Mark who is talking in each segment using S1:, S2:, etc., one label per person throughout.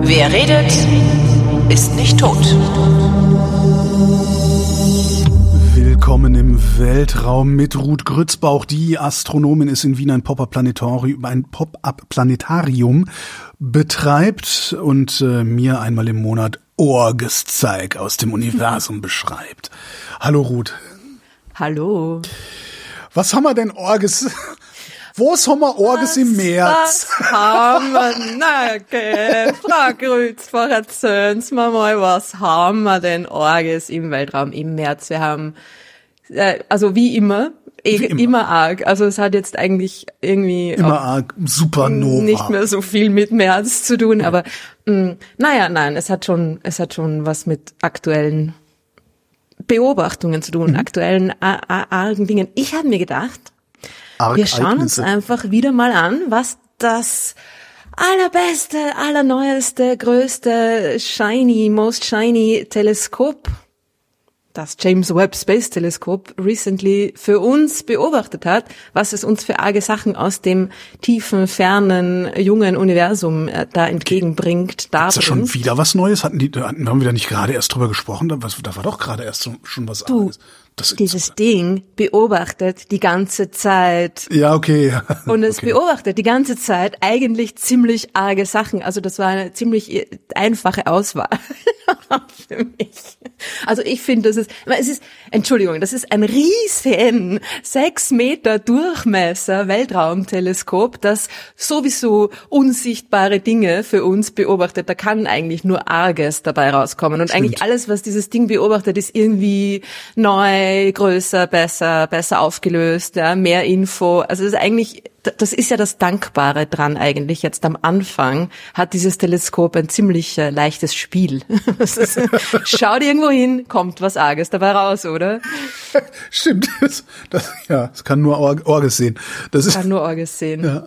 S1: Wer redet, ist nicht tot.
S2: Willkommen im Weltraum mit Ruth Grützbauch. Die Astronomin ist in Wien ein Pop-Up-Planetarium, ein Pop-Up-Planetarium betreibt und äh, mir einmal im Monat Orgeszeig aus dem Universum beschreibt. Hallo Ruth.
S3: Hallo.
S2: Was haben wir denn Orges? Wo haben wir Orges im März?
S3: Was haben wir, na, okay, Frau Grützbach, erzählen Sie mir mal, was haben wir denn Orges im Weltraum im März? Wir haben, äh, also wie immer,
S2: Wie immer.
S3: immer. arg. Also es hat jetzt eigentlich irgendwie
S2: Immer arg Supernova.
S3: nicht mehr so viel mit März zu tun, aber mh, naja, nein, es hat schon, es hat schon was mit aktuellen Beobachtungen zu
S2: Mhm.
S3: tun, aktuellen a- a- argen Dingen. Ich habe mir gedacht, wir schauen uns
S2: Argereignisse.
S3: einfach wieder mal an, was das allerbeste, allerneueste, größte, shiny, most shiny Teleskop, das James Webb Space Teleskop recently für uns beobachtet hat, was es uns für arge Sachen aus dem tiefen, fernen, jungen Universum äh, da entgegenbringt, da
S2: Ist schon wieder was Neues? Hatten die, hatten, haben wir da nicht gerade erst drüber gesprochen? Da, was, da war doch gerade erst so, schon was
S3: Du,
S2: anderes. Das,
S3: Dieses Ding beobachtet die ganze Zeit
S2: ja, okay.
S3: Und es
S2: okay.
S3: beobachtet die ganze Zeit eigentlich ziemlich arge Sachen. Also das war eine ziemlich äh, einfache Auswahl für mich. Also ich finde, das ist, es ist, Entschuldigung, das ist ein riesen sechs Meter Durchmesser Weltraumteleskop, das sowieso unsichtbare Dinge für uns beobachtet. Da kann eigentlich nur Arges dabei rauskommen. Und eigentlich alles, was dieses Ding beobachtet, ist irgendwie neu, größer, besser, besser aufgelöst, ja, mehr Info. Also es ist eigentlich, das ist ja das Dankbare dran eigentlich. Jetzt am Anfang hat dieses Teleskop ein ziemlich äh, leichtes Spiel. Ist, Schaut irgendwo hin, kommt was Arges dabei raus, oder?
S2: Stimmt. Das, das, ja, es kann nur Or Orges sehen. Das ist,
S3: Kann nur Arges sehen.
S2: ja.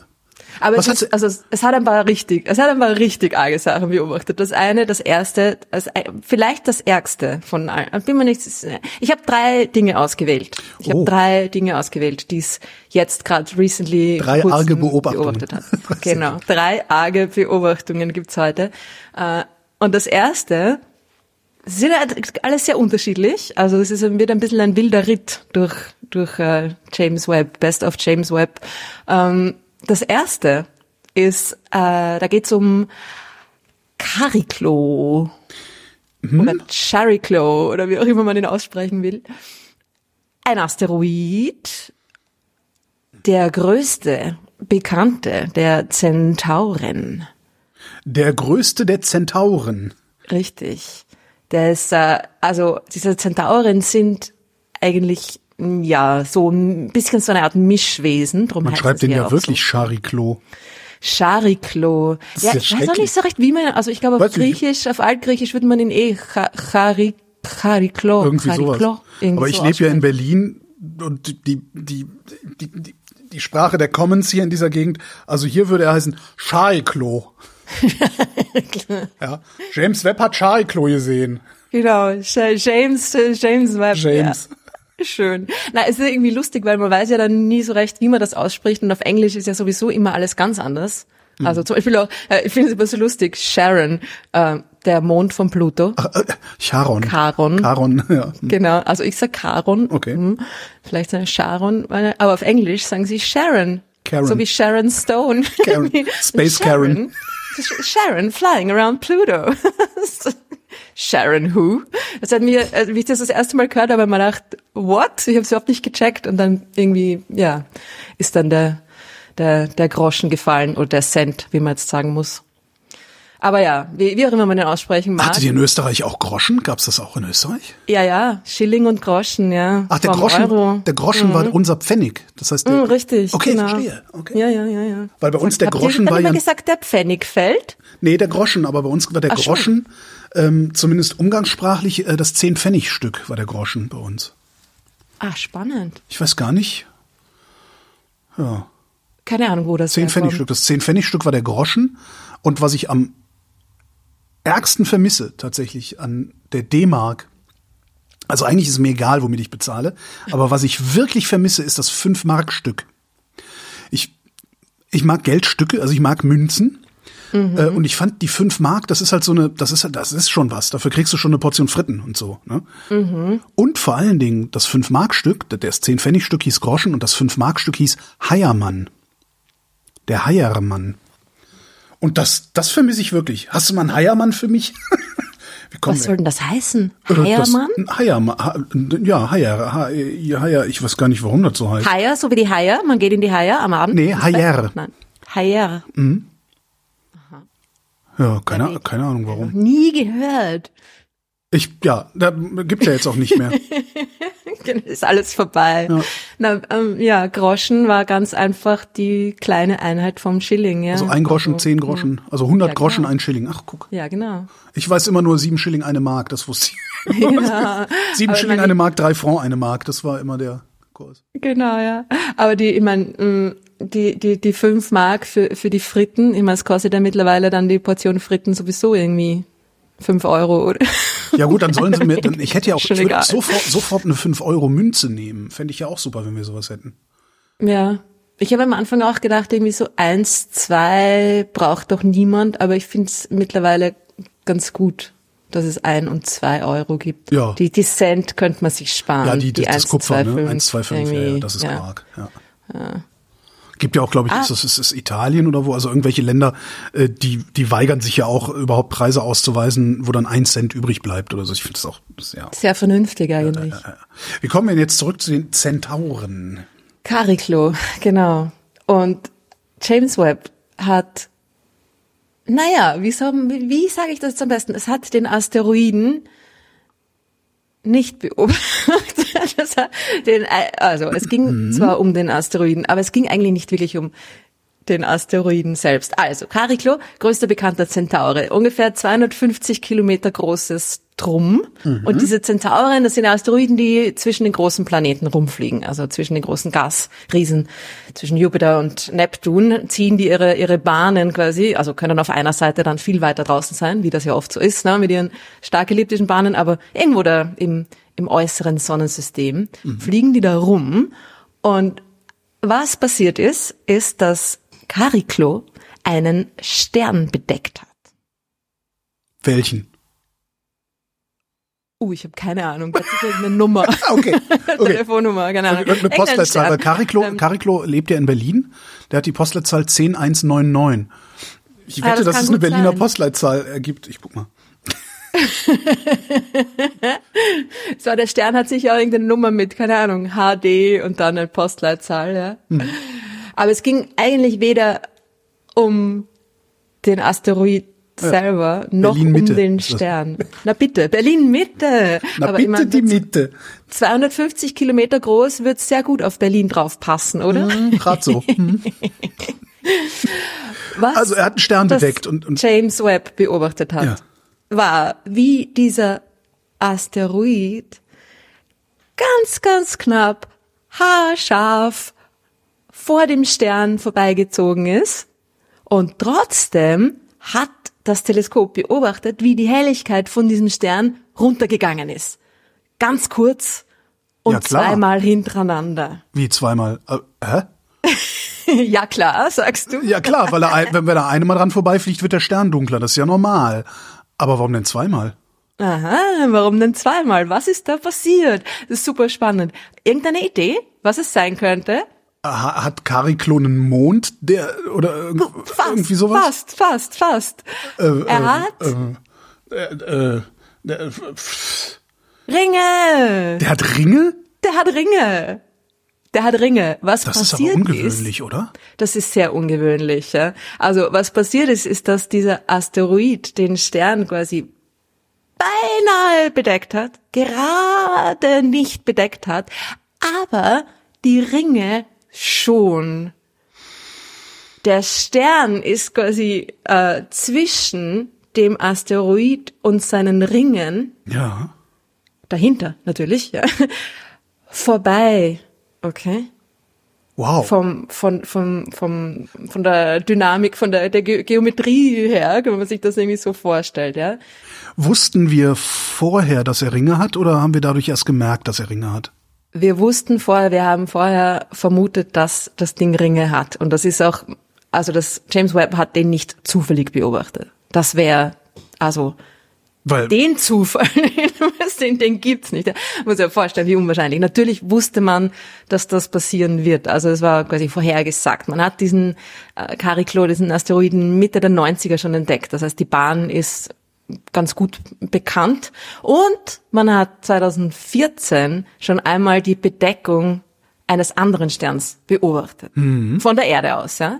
S3: Aber
S2: Was
S3: es,
S2: hat
S3: ist, also es, es hat ein paar richtig, es hat ein paar richtig arge Sachen beobachtet. Das eine, das erste, das, vielleicht das ärgste von allen. Ich Bin mir nicht, ich habe drei Dinge ausgewählt. Ich
S2: Oh.
S3: habe drei Dinge ausgewählt, die es jetzt gerade recently
S2: Drei arge Beobachtungen.
S3: beobachtet hat. Genau, drei arge Beobachtungen gibt's heute. Äh, Und das erste, sie sind halt alles sehr unterschiedlich. Also es ist, wird ein bisschen ein wilder Ritt durch, durch äh, James Webb, Best of James Webb. Das erste ist, äh, da geht's um Cariclo oder Chariclo oder wie auch immer man den aussprechen will. Ein Asteroid, der größte bekannte der Zentauren.
S2: der größte der Zentauren.
S3: Richtig. Der ist, äh, also diese Zentauren sind eigentlich ja so ein bisschen so eine Art Mischwesen. Drum
S2: Man schreibt den ja wirklich
S3: So.
S2: Chariklo.
S3: Chariklo. Ja, ich weiß auch nicht so recht, wie man, also ich glaube auf
S2: Weiß.
S3: Griechisch, auf Altgriechisch würde man ihn eh Cha- Chari, Chariklo.
S2: Irgendwie
S3: Chariklo,
S2: sowas.
S3: irgendwie
S2: Aber ich
S3: so
S2: lebe ja in. Berlin und die, die, die, die, die, Sprache der Commons hier in dieser Gegend, also hier würde er heißen Chariklo. ja. James Webb hat Chariklo gesehen.
S3: Genau, James, James Webb.
S2: James.
S3: Ja. Schön. Na, es ist irgendwie lustig, weil man weiß ja dann nie so recht, wie man das ausspricht und auf Englisch ist ja sowieso immer alles ganz anders.
S2: Mhm.
S3: Also zum Beispiel auch, äh, ich finde es immer so lustig, Sharon, äh, der Mond von Pluto.
S2: Ach, äh, Charon.
S3: Charon.
S2: Charon, ja.
S3: Genau, also ich sag Charon.
S2: Okay.
S3: Hm, Vielleicht seine Sharon, meine- aber auf Englisch sagen sie Sharon.
S2: Karen.
S3: So wie Sharon Stone.
S2: Karen. Space
S3: Sharon. Sharon flying around Pluto. Sharon who? Das hat mir, äh, wie ich das das erste Mal gehört habe, habe ich mir gedacht, what? Ich habe es überhaupt nicht gecheckt und dann irgendwie, ja, ist dann der, der, der Groschen gefallen oder der Cent, wie man jetzt sagen muss. Aber ja, wie, wie auch immer man den aussprechen mag.
S2: Hattet ihr in Österreich auch Groschen? Gab's das auch in Österreich?
S3: Ja, ja, Schilling und Groschen, ja.
S2: Ach, der
S3: Vom
S2: Groschen,
S3: Euro.
S2: der Groschen war unser Pfennig. Das heißt, der,
S3: Mm, richtig,
S2: Okay,
S3: genau.
S2: verstehe. Okay.
S3: Ja, ja, ja, ja.
S2: Weil bei uns der
S3: Habt
S2: Groschen
S3: ihr
S2: war ja,
S3: immer gesagt, der Pfennig fällt?
S2: nee, der Groschen, aber bei uns war der
S3: Ach, schon.
S2: Ähm, zumindest umgangssprachlich, äh, das Zehn-Pfennig-Stück war der Groschen bei uns.
S3: Ah, spannend.
S2: Ich weiß gar nicht. Ja.
S3: Keine Ahnung, wo das
S2: Zehn
S3: herkommt.
S2: Pfennigstück. Das Zehn Pfennigstück war der Groschen. Und was ich am ärgsten vermisse tatsächlich an der D-Mark, Also eigentlich ist es mir egal, womit ich bezahle. Aber was ich wirklich vermisse, ist das 5-Mark-Stück. Ich, ich mag Geldstücke, also ich mag Münzen. Äh, und ich fand die 5 Mark, das ist halt so eine, das ist halt, das ist schon was. Dafür kriegst du schon eine Portion Fritten und so. Ne? Und vor allen Dingen das 5 Mark Stück, das 10 Pfennig Stück hieß Groschen und das 5 Mark Stück hieß Heiermann. Der Heiermann. Und das, das vermisse ich wirklich. Hast du mal einen Heiermann für mich?
S3: Was soll denn das heißen?
S2: wir-
S3: Heiermann?
S2: Das, Heiermann. Ja, Heier, Heier. Ich weiß gar nicht, warum das so heißt.
S3: Haier, so wie die Haier. Man geht in die Haier am Abend.
S2: Nee,
S3: ins
S2: Haier.
S3: Bett. Nein.
S2: Ja, keine, keine Ahnung warum.
S3: Nie gehört.
S2: Ich, ja, da gibt's ja jetzt auch nicht mehr.
S3: Ist alles vorbei.
S2: Ja.
S3: Na, ähm, ja, Groschen war ganz einfach die kleine Einheit vom Schilling, ja.
S2: Also ein Groschen, zehn Groschen, also 100
S3: Ja,
S2: Groschen,
S3: genau.
S2: ein Schilling. Ach, guck.
S3: Ja, genau.
S2: Ich weiß immer nur sieben Schilling, eine Mark, das wusste ich.
S3: Ja,
S2: sieben Schilling,
S3: meine-
S2: eine Mark, drei Franc, eine Mark. Das war immer der Kurs.
S3: Genau, ja. Aber die, ich mein, die, die, die fünf Mark für, für die Fritten, ich meine, es kostet ja mittlerweile dann die Portion Fritten sowieso irgendwie fünf Euro, oder?
S2: Ja gut, dann sollen sie mir, dann, ich hätte ja auch, ich würde sofort, sofort eine 5 Euro Münze nehmen. Fände ich ja auch super, wenn wir sowas hätten.
S3: Ja. Ich habe am Anfang auch gedacht, irgendwie so eins, zwei braucht doch niemand, aber ich finde es mittlerweile ganz gut, dass es ein und zwei Euro gibt.
S2: Ja.
S3: Die, die Cent könnte man sich sparen.
S2: Ja, die, das, das
S3: 1,
S2: Kupfer,
S3: 2,
S2: ne?
S3: 5
S2: 1, 2, 5, ja, ja, das ist
S3: ja.
S2: arg. Ja. Gibt ja auch, glaube ich,
S3: Ah.
S2: ist das ist, ist Italien oder wo, also irgendwelche Länder, äh, die, die weigern sich ja auch überhaupt Preise auszuweisen, wo dann ein Cent übrig bleibt oder so. Ich finde das auch, das, ja.
S3: Sehr vernünftig eigentlich.
S2: Wir kommen denn jetzt zurück zu den Zentauren.
S3: Cariclo, genau. Und James Webb hat, naja, wie, soll, wie, sage ich das jetzt am besten? Es hat den Asteroiden nicht beobachtet. Den, also es ging zwar um den Asteroiden, aber es ging eigentlich nicht wirklich um den Asteroiden selbst. Also Cariclo, größter bekannter Zentaure, ungefähr 250 Kilometer großes Drum. Und diese Zentauren, das sind Asteroiden, die zwischen den großen Planeten rumfliegen, also zwischen den großen Gasriesen, zwischen Jupiter und Neptun, ziehen die ihre, ihre Bahnen quasi, also können auf einer Seite dann viel weiter draußen sein, wie das ja oft so ist, ne, mit ihren stark elliptischen Bahnen, aber irgendwo da im, im äußeren Sonnensystem fliegen die da rum und was passiert ist, ist, dass Cariclo einen Stern bedeckt hat.
S2: Welchen?
S3: Uh, ich habe keine Ahnung. Das ist irgendeine Nummer.
S2: Okay, okay.
S3: Telefonnummer, keine Ahnung.
S2: Irgendeine
S3: Irgendein
S2: Postleitzahl. Weil. Cariclo,
S3: Ähm,
S2: Cariclo lebt ja in Berlin. Der hat die Postleitzahl 10199. Ich
S3: Ah,
S2: wette,
S3: das
S2: dass es eine Berliner
S3: sein.
S2: Postleitzahl ergibt. Ich guck mal.
S3: So, der Stern hat sicher auch irgendeine Nummer mit, keine Ahnung, HD und dann eine Postleitzahl, ja.
S2: Hm.
S3: Aber es ging eigentlich weder um den Asteroid selber, noch um den. Stern. Na bitte, Berlin-Mitte.
S2: Na
S3: Aber
S2: bitte
S3: mein,
S2: die Mitte.
S3: 250 Kilometer groß wird sehr gut auf Berlin draufpassen, oder?
S2: Gerade so. Hm.
S3: Was
S2: Also er hat einen Stern
S3: das
S2: bedeckt und, und
S3: James Webb beobachtet hat,
S2: Ja.
S3: war, wie dieser Asteroid ganz, ganz knapp, haarscharf vor dem Stern vorbeigezogen ist. Und trotzdem hat das Teleskop beobachtet, wie die Helligkeit von diesem Stern runtergegangen ist. Ganz kurz und
S2: Ja,
S3: zweimal hintereinander.
S2: wie zweimal. Äh, hä?
S3: ja klar, sagst du.
S2: Ja klar, weil er, wenn er einmal dran vorbeifliegt, wird der Stern dunkler. Das ist ja normal. Aber warum denn zweimal?
S3: Aha, warum denn zweimal? Was ist da passiert? Das ist super spannend. Irgendeine Idee, was es sein könnte?
S2: Ha- Hat Cariclo einen Mond, der oder irg-
S3: Fast,
S2: irgendwie sowas?
S3: fast, fast, fast.
S2: Äh,
S3: er
S2: äh,
S3: hat
S2: Äh, äh, der, pff,
S3: Ringe.
S2: der hat Ringe?
S3: Der hat Ringe. Der hat Ringe. Was
S2: Das ist aber
S3: passiert
S2: ungewöhnlich,
S3: ist,
S2: oder?
S3: Das ist sehr ungewöhnlich. Ja? Also was passiert ist, ist, dass dieser Asteroid den Stern quasi beinahe bedeckt hat, gerade nicht bedeckt hat, aber die Ringe schon. Der Stern ist quasi äh, zwischen dem Asteroid und seinen Ringen
S2: Ja.
S3: dahinter natürlich, ja, vorbei. Okay.
S2: Wow.
S3: Vom, von, vom, vom, von der Dynamik, von der, der Geometrie her, wenn man sich das irgendwie so vorstellt, ja.
S2: Wussten wir vorher, dass er Ringe hat oder haben wir dadurch erst gemerkt, dass er Ringe hat?
S3: Wir wussten vorher, wir haben vorher vermutet, dass das Ding Ringe hat. Und das ist auch, also das James Webb hat den nicht zufällig beobachtet. Das wäre, also,
S2: Weil
S3: den Zufall, den, den gibt's nicht. Muss ja vorstellen, wie unwahrscheinlich. Natürlich wusste man, dass das passieren wird. Also es war quasi vorhergesagt. Man hat diesen äh, Cariclo, diesen Asteroiden Mitte der 90er schon entdeckt. Das heißt, die Bahn ist ganz gut bekannt. Und man hat 2014 schon einmal die Bedeckung eines anderen Sterns beobachtet. Von der Erde aus, ja.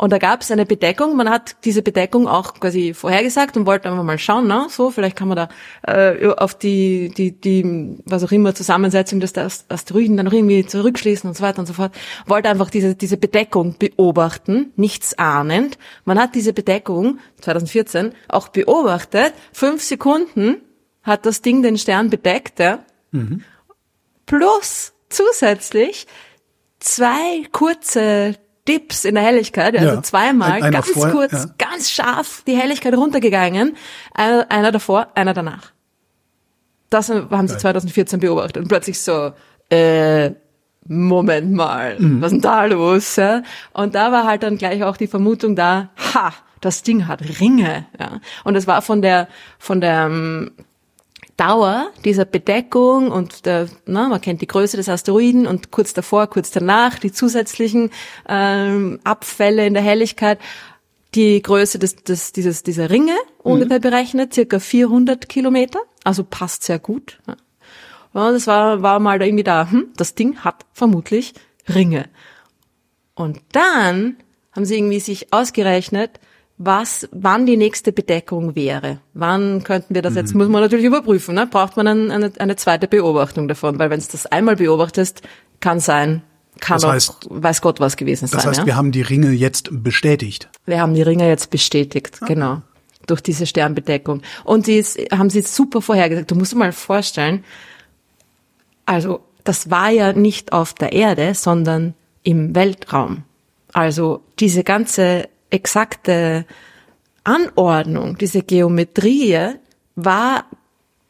S3: Und da gab es eine Bedeckung. Man hat diese Bedeckung auch quasi vorhergesagt und wollte einfach mal schauen, ne? so vielleicht kann man da äh, auf die die die was auch immer Zusammensetzung des Asteroiden dann noch irgendwie zurückschließen und so weiter und so fort. Wollte einfach diese diese Bedeckung beobachten, nichts ahnend. Man hat diese Bedeckung 2014 auch beobachtet. Fünf Sekunden hat das Ding den Stern bedeckt, ja. Plus zusätzlich zwei kurze Dips in der Helligkeit, also
S2: Ja.
S3: zweimal
S2: Ein-
S3: ganz
S2: vorher,
S3: kurz,
S2: ja.
S3: ganz scharf die Helligkeit runtergegangen. Einer, einer davor, einer danach. Das haben sie 2014 beobachtet und plötzlich so, äh, Moment mal,
S2: Mhm.
S3: was ist denn da los? Ja? Und da war halt dann gleich auch die Vermutung da, ha, das Ding hat Ringe. Ja? Und es war von der, von der ähm, Dauer dieser Bedeckung und der, na, man kennt die Größe des Asteroiden und kurz davor, kurz danach die zusätzlichen ähm, Abfälle in der Helligkeit, die Größe des, des, dieses, dieser Ringe ungefähr berechnet, circa 400 Kilometer, also passt sehr gut. Ja. Ja, das war, war mal da irgendwie da, hm, das Ding hat vermutlich Ringe. Und dann haben sie irgendwie sich ausgerechnet, was, wann die nächste Bedeckung wäre. Wann könnten wir das jetzt, muss man natürlich überprüfen, ne? braucht man dann eine, eine zweite Beobachtung davon, weil wenn es das einmal beobachtest, kann sein, kann
S2: Das
S3: auch,
S2: heißt-
S3: weiß Gott was gewesen
S2: das
S3: sein.
S2: heißt,
S3: ja?
S2: wir haben die Ringe jetzt bestätigt.
S3: Wir haben die Ringe jetzt bestätigt, genau, durch diese Sternbedeckung. Und die ist, haben sie jetzt super vorhergesagt. Du musst dir mal vorstellen, also das war ja nicht auf der Erde, sondern im Weltraum. Also diese ganze exakte Anordnung, diese Geometrie war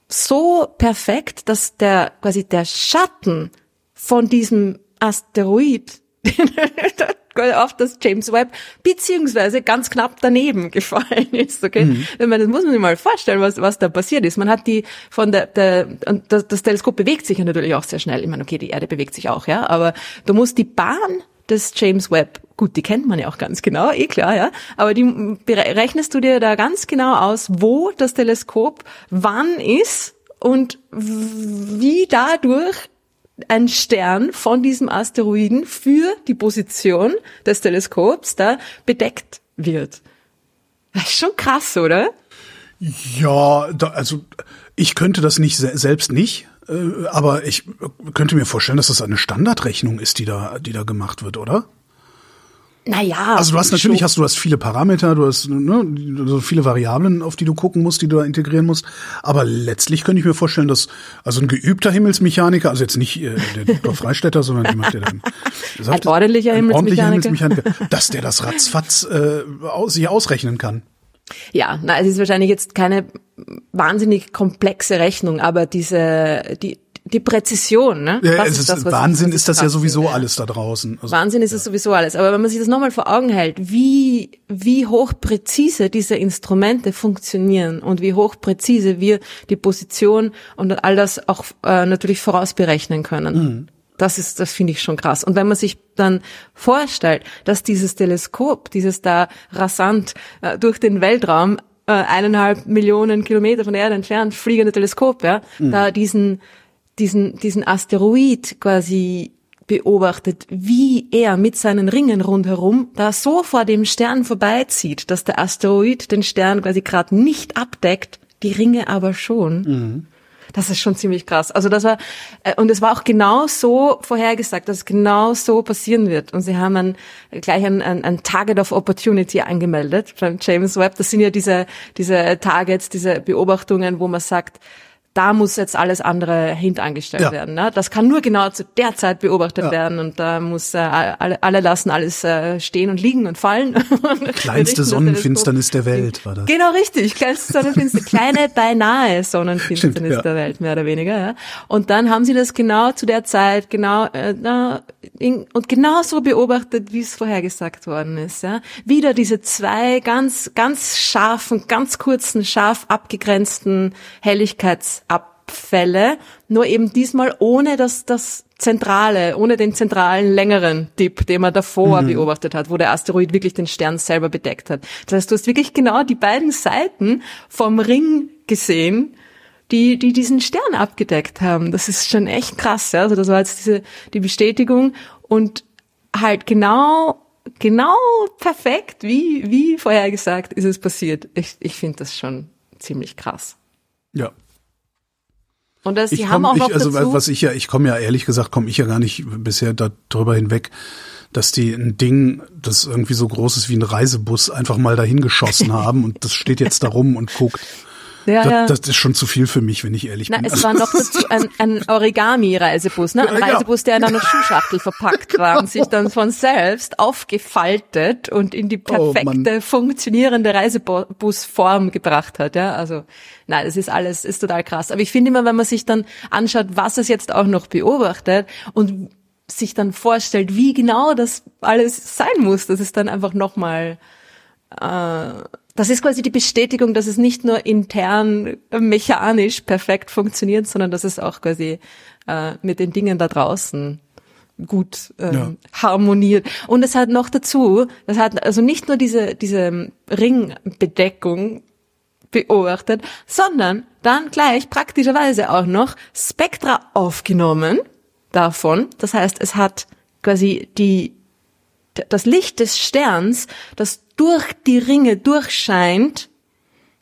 S3: so perfekt, dass der quasi der Schatten von diesem Asteroid auf das James Webb beziehungsweise ganz knapp daneben gefallen ist. Okay, ich meine, das muss man sich mal vorstellen, was was da passiert ist. Man hat die von der, der und das, das Teleskop bewegt sich ja natürlich auch sehr schnell. Ich meine, okay, die Erde bewegt sich auch, ja, aber du musst die Bahn des James Webb, gut, die kennt man ja auch ganz genau, eh klar, ja, aber die bere- rechnest du dir da ganz genau aus, wo das Teleskop wann ist und wie dadurch ein Stern von diesem Asteroiden für die Position des Teleskops da bedeckt wird. Das ist schon krass, oder?
S2: Ja, da, also ich könnte das nicht se selbst nicht, äh, aber ich könnte mir vorstellen, dass das eine Standardrechnung ist, die da, die da gemacht wird, oder?
S3: Naja.
S2: Also du hast natürlich
S3: schon.
S2: hast du hast viele Parameter, du hast ne, so viele Variablen, auf die du gucken musst, die du da integrieren musst. Aber letztlich könnte ich mir vorstellen, dass also ein geübter Himmelsmechaniker, also jetzt nicht äh, der Dr. Freistetter, sondern jemand, der dann
S3: Ein ordentlicher Himmelsmechaniker.
S2: Himmelsmechaniker, dass der das ratzfatz äh, aus, sich ausrechnen kann.
S3: Ja, na, es ist wahrscheinlich jetzt keine wahnsinnig komplexe Rechnung, aber diese, die, die Präzision, ne?
S2: Ja, ist,
S3: das,
S2: Wahnsinn ist das ja sowieso alles da draußen. Also,
S3: Wahnsinn ist es sowieso alles. Aber wenn man sich das nochmal vor Augen hält, wie, wie hochpräzise diese Instrumente funktionieren und wie hochpräzise wir die Position und all das auch äh, natürlich vorausberechnen können. Das ist, das finde ich schon krass. Und wenn man sich dann vorstellt, dass dieses Teleskop, dieses da rasant äh, durch den Weltraum äh, eineinhalb Millionen Kilometer von der Erde entfernt fliegende Teleskop, ja, da diesen diesen, diesen Asteroid quasi beobachtet, wie er mit seinen Ringen rundherum da so vor dem Stern vorbeizieht, dass der Asteroid den Stern quasi gerade nicht abdeckt, die Ringe aber schon. Das ist schon ziemlich krass. Also das war äh, und es war auch genau so vorhergesagt, dass es genau so passieren wird. Und sie haben ein, gleich ein, ein, ein Target of Opportunity angemeldet beim James Webb. Das sind ja diese diese Targets, diese Beobachtungen, wo man sagt, da muss jetzt alles andere hintangestellt
S2: Ja.
S3: werden. Ne? Das kann nur genau zu der Zeit beobachtet
S2: Ja.
S3: werden und da muss äh, alle, alle lassen alles äh, stehen und liegen und fallen.
S2: Kleinste Sonnenfinsternis der Welt war das.
S3: Genau richtig, kleinste Sonnenfinsternis, kleine beinahe Sonnenfinsternis
S2: Stimmt, ja.
S3: der Welt, mehr oder weniger. Ja. Und dann haben sie das genau zu der Zeit, genau äh, in, und genau so beobachtet, wie es vorhergesagt worden ist. Ja. Wieder diese zwei ganz, ganz scharfen, ganz kurzen, scharf abgegrenzten Helligkeitsabfälle, nur eben diesmal ohne das, das zentrale, ohne den zentralen längeren Dip, den man davor beobachtet hat, wo der Asteroid wirklich den Stern selber bedeckt hat. Das heißt, du hast wirklich genau die beiden Seiten vom Ring gesehen, die, die diesen Stern abgedeckt haben. Das ist schon echt krass, ja. Also das war jetzt diese, die Bestätigung und halt genau, genau perfekt, wie, wie vorhergesagt ist es passiert. Ich, ich finde das schon ziemlich krass.
S2: Ja.
S3: Und das,
S2: Ich
S3: die haben
S2: komm,
S3: auch noch
S2: ich, also
S3: dazu,
S2: was ich ja, ich komme ja ehrlich gesagt, komme ich ja gar nicht bisher darüber hinweg, dass die ein Ding, das irgendwie so groß ist wie ein Reisebus, einfach mal dahin geschossen haben und das steht jetzt da rum und guckt.
S3: Ja, ja.
S2: Das, das ist schon zu viel für mich, wenn ich ehrlich
S3: Na,
S2: bin.
S3: es war noch dazu ein, ein Origami-Reisebus, ne? Ein
S2: Ja, ja.
S3: Reisebus, der in einer Schuhschachtel verpackt war und sich dann von selbst aufgefaltet und in die
S2: Oh,
S3: perfekte, funktionierende Reisebusform gebracht hat, ja? Also, nein, das ist alles, ist total krass. Aber ich finde immer, wenn man sich dann anschaut, was es jetzt auch noch beobachtet und sich dann vorstellt, wie genau das alles sein muss, das ist dann einfach nochmal das ist quasi die Bestätigung, dass es nicht nur intern mechanisch perfekt funktioniert, sondern dass es auch quasi äh, mit den Dingen da draußen gut ähm,
S2: Ja.
S3: harmoniert. Und es hat noch dazu, das hat also nicht nur diese, diese Ringbedeckung beobachtet, sondern dann gleich praktischerweise auch noch Spektra aufgenommen davon. Das heißt, es hat quasi die das Licht des Sterns, das durch die Ringe durchscheint,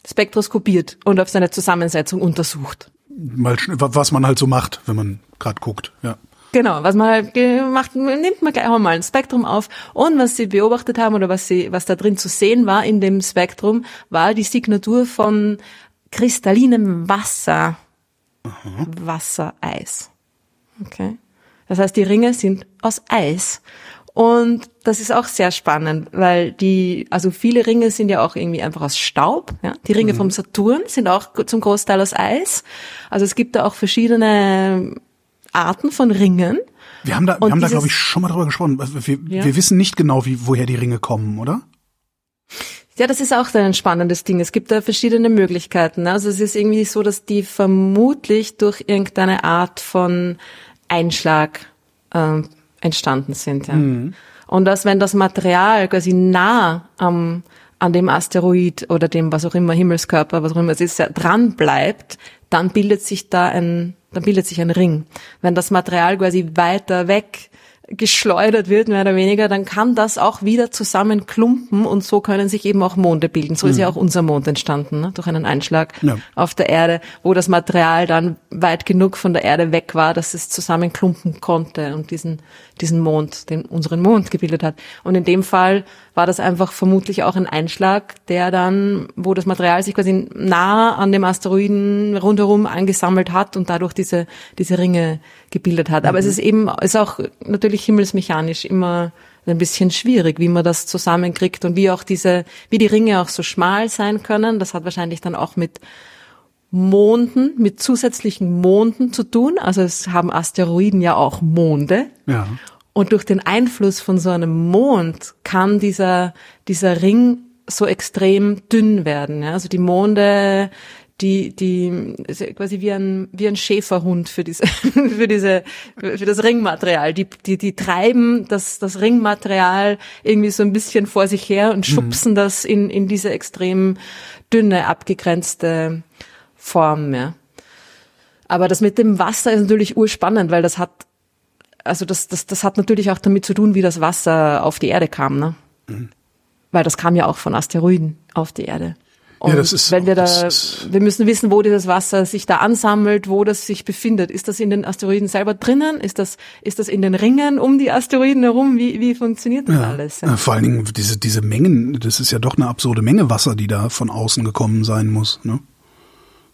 S3: spektroskopiert und auf seine Zusammensetzung untersucht.
S2: mal, was man halt so macht, wenn man gerade guckt. Ja.
S3: Genau, was man halt gemacht, nimmt man gleich auch mal ein Spektrum auf. Und was sie beobachtet haben oder was sie, was da drin zu sehen war in dem Spektrum, war die Signatur von kristallinem Wasser. Wassereis. Okay. Das heißt, die Ringe sind aus Eis. Und das ist auch sehr spannend, weil die, also viele Ringe sind ja auch irgendwie einfach aus Staub. Ja? Die Ringe vom Saturn sind auch zum Großteil aus Eis. Also es gibt da auch verschiedene Arten von Ringen.
S2: Wir haben da, wir haben da glaube ich, schon mal drüber gesprochen. Wir,
S3: Ja.
S2: wir wissen nicht genau, wie, woher die Ringe kommen, oder?
S3: Ja, das ist auch ein spannendes Ding. Es gibt da verschiedene Möglichkeiten. ne? Also es ist irgendwie so, dass die vermutlich durch irgendeine Art von Einschlag ähm, entstanden sind. Ja. Und dass wenn das Material quasi nah am an dem Asteroid oder dem was auch immer Himmelskörper, was auch immer es ist, ja, dran bleibt, dann bildet sich da ein, dann bildet sich ein Ring. Wenn das Material quasi weiter weg geschleudert wird, mehr oder weniger, dann kann das auch wieder zusammenklumpen und so können sich eben auch Monde bilden. So ist ja auch unser Mond entstanden, ne? durch einen Einschlag
S2: Ja.
S3: auf der Erde, wo das Material dann weit genug von der Erde weg war, dass es zusammenklumpen konnte und diesen, diesen Mond, den unseren Mond gebildet hat. Und in dem Fall war das einfach vermutlich auch ein Einschlag, der dann, wo das Material sich quasi nah an dem Asteroiden rundherum angesammelt hat und dadurch diese, diese Ringe gebildet hat. Aber es ist eben, ist auch natürlich himmelsmechanisch immer ein bisschen schwierig, wie man das zusammenkriegt und wie auch diese, wie die Ringe auch so schmal sein können. Das hat wahrscheinlich dann auch mit Monden, mit zusätzlichen Monden zu tun. Also es haben Asteroiden ja auch Monde.
S2: Ja.
S3: Und durch den Einfluss von so einem Mond kann dieser, dieser Ring so extrem dünn werden. Ja? Also die Monde, die, die, quasi wie ein, wie ein Schäferhund für diese, für diese, für das Ringmaterial. Die, die, die treiben das, das Ringmaterial irgendwie so ein bisschen vor sich her und schubsen das in, in diese extrem dünne, abgegrenzte Form, ja. Aber das mit dem Wasser ist natürlich urspannend, weil das hat, also das, das, das hat natürlich auch damit zu tun, wie das Wasser auf die Erde kam, ne? Weil das kam ja auch von Asteroiden auf die Erde. Und
S2: Ja, das ist-
S3: wenn wir da, wir müssen wissen, wo dieses Wasser sich da ansammelt, wo das sich befindet. Ist das in den Asteroiden selber drinnen? Ist das, ist das in den Ringen um die Asteroiden herum? Wie, wie funktioniert das alles?
S2: Ja, vor allen Dingen diese, diese Mengen, das ist ja doch eine absurde Menge Wasser, die da von außen gekommen sein muss. Ne?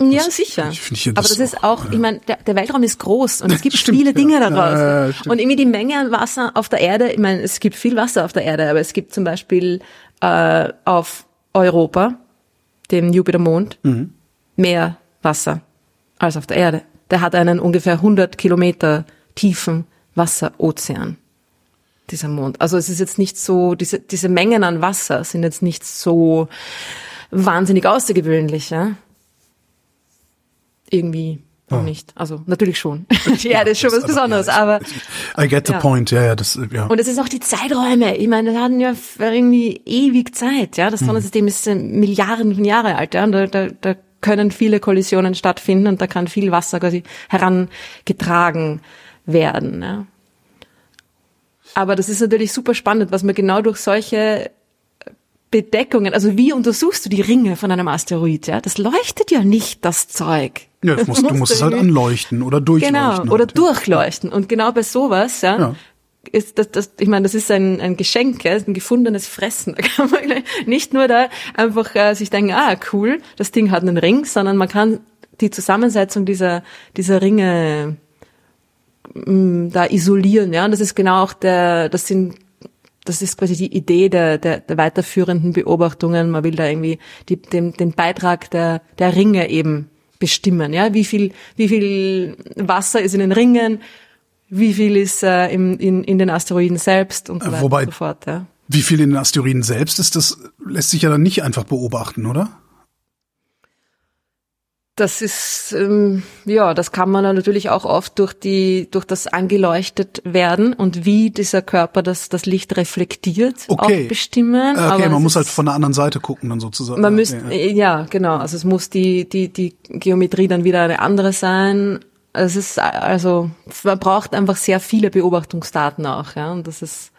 S3: Ja, sicher.
S2: ich- ich ja
S3: Aber
S2: das
S3: das ist
S2: auch,
S3: auch, ich meine, der, der Weltraum ist groß und es gibt
S2: Stimmt,
S3: viele
S2: ja.
S3: Dinge
S2: Ja,
S3: daraus.
S2: ja, ja,
S3: und irgendwie die Menge an Wasser auf der Erde, ich meine, es gibt viel Wasser auf der Erde, aber es gibt zum Beispiel äh, auf Europa, dem Jupitermond,
S2: Mhm.
S3: mehr Wasser als auf der Erde. Der hat einen ungefähr 100 Kilometer tiefen Wasserozean, dieser Mond. Also es ist jetzt nicht so, diese, diese Mengen an Wasser sind jetzt nicht so wahnsinnig außergewöhnlich, ja? Irgendwie auch nicht. Also natürlich schon. Die Erde ist schon was Besonderes,
S2: ja,
S3: aber
S2: I get the
S3: Ja.
S2: point, ja, ja, das, äh, ja.
S3: und es ist auch die Zeiträume. Ich meine, wir hatten ja irgendwie ewig Zeit. Ja, das Sonnensystem ist äh, Milliarden von Jahre alt. Ja, und da, da, da können viele Kollisionen stattfinden und da kann viel Wasser quasi herangetragen werden. Ja. Aber das ist natürlich super spannend, was man genau durch solche Bedeckungen, also wie untersuchst du die Ringe von einem Asteroid? Ja, das leuchtet ja nicht das Zeug.
S2: Ja, du musst, du musst es halt anleuchten oder durchleuchten.
S3: Genau, oder
S2: halt, ja.
S3: durchleuchten. Und genau bei sowas, ja,
S2: Ja.
S3: ist das, das, ich meine, das ist ein, ein Geschenk, ja, ist ein gefundenes Fressen. Da kann man nicht nur da einfach äh, sich denken, ah, cool, das Ding hat einen Ring, sondern man kann die Zusammensetzung dieser, dieser Ringe mh, da isolieren, ja. Und das ist genau auch der, das sind das ist quasi die Idee der, der, der weiterführenden Beobachtungen. Man will da irgendwie die, den, den Beitrag der, der Ringe eben bestimmen. Ja, wie viel, wie viel Wasser ist in den Ringen, wie viel ist äh, im, in, in den Asteroiden selbst und so weiter
S2: Wobei-
S3: und so fort. Ja.
S2: Wie viel in den Asteroiden selbst ist, das lässt sich ja dann nicht einfach beobachten, oder?
S3: Das ist ähm, ja, das kann man natürlich auch oft durch die durch das angeleuchtet werden und wie dieser Körper das das Licht reflektiert
S2: Okay.
S3: auch bestimmen.
S2: Äh,
S3: Aber
S2: Okay, man muss halt von der anderen Seite gucken dann sozusagen.
S3: Man
S2: Ja,
S3: müsste,
S2: ja,
S3: äh, ja, genau. Also es muss die, die, die Geometrie dann wieder eine andere sein. Es ist, also, man braucht einfach sehr viele Beobachtungsdaten auch, ja. Und das ist,